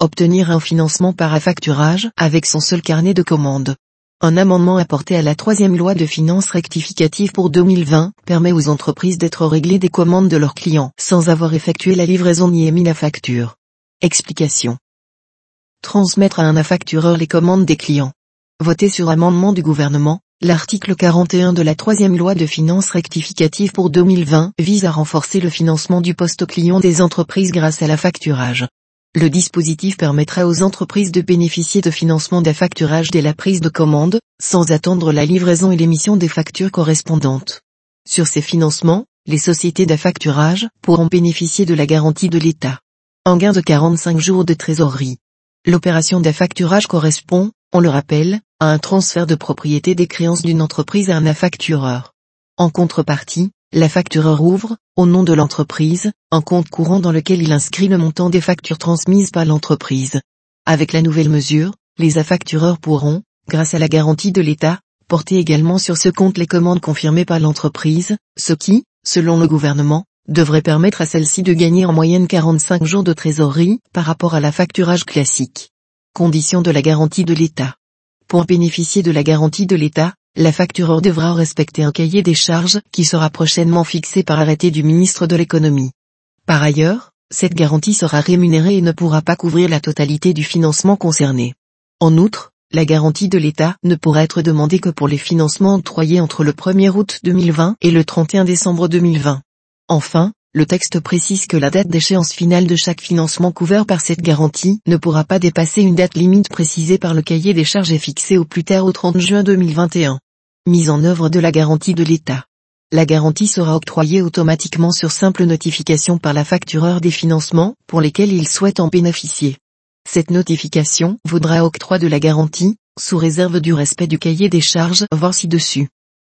obtenir un financement par affacturage avec son seul carnet de commandes. Un amendement apporté à la troisième loi de finances rectificative pour 2020 permet aux entreprises d'être réglées des commandes de leurs clients sans avoir effectué la livraison ni émis la facture. Explication. Transmettre à un affactureur les commandes des clients. Voté sur amendement du gouvernement, l'article 41 de la troisième loi de finances rectificative pour 2020 vise à renforcer le financement du poste client des entreprises grâce à la facturage. Le dispositif permettra aux entreprises de bénéficier de financement d'affacturage dès la prise de commande, sans attendre la livraison et l'émission des factures correspondantes. Sur ces financements, les sociétés d'affacturage pourront bénéficier de la garantie de l'État. En gain de 45 jours de trésorerie. L'opération d'affacturage correspond, on le rappelle, à un transfert de propriété des créances d'une entreprise à un affactureur. En contrepartie, L'affactureur ouvre, au nom de l'entreprise, un compte courant dans lequel il inscrit le montant des factures transmises par l'entreprise. Avec la nouvelle mesure, les affactureurs pourront, grâce à la garantie de l'État, porter également sur ce compte les commandes confirmées par l'entreprise, ce qui, selon le gouvernement, devrait permettre à celle-ci de gagner en moyenne 45 jours de trésorerie par rapport à la facturage classique. Condition de la garantie de l'État. Pour bénéficier de la garantie de l'État, la factureur devra respecter un cahier des charges qui sera prochainement fixé par arrêté du ministre de l'économie. Par ailleurs, cette garantie sera rémunérée et ne pourra pas couvrir la totalité du financement concerné. En outre, la garantie de l'État ne pourra être demandée que pour les financements octroyés entre le 1er août 2020 et le 31 décembre 2020. Enfin, le texte précise que la date d'échéance finale de chaque financement couvert par cette garantie ne pourra pas dépasser une date limite précisée par le cahier des charges et fixée au plus tard au 30 juin 2021. Mise en œuvre de la garantie de l'État. La garantie sera octroyée automatiquement sur simple notification par la factureur des financements pour lesquels il souhaite en bénéficier. Cette notification vaudra octroi de la garantie, sous réserve du respect du cahier des charges voir ci-dessus.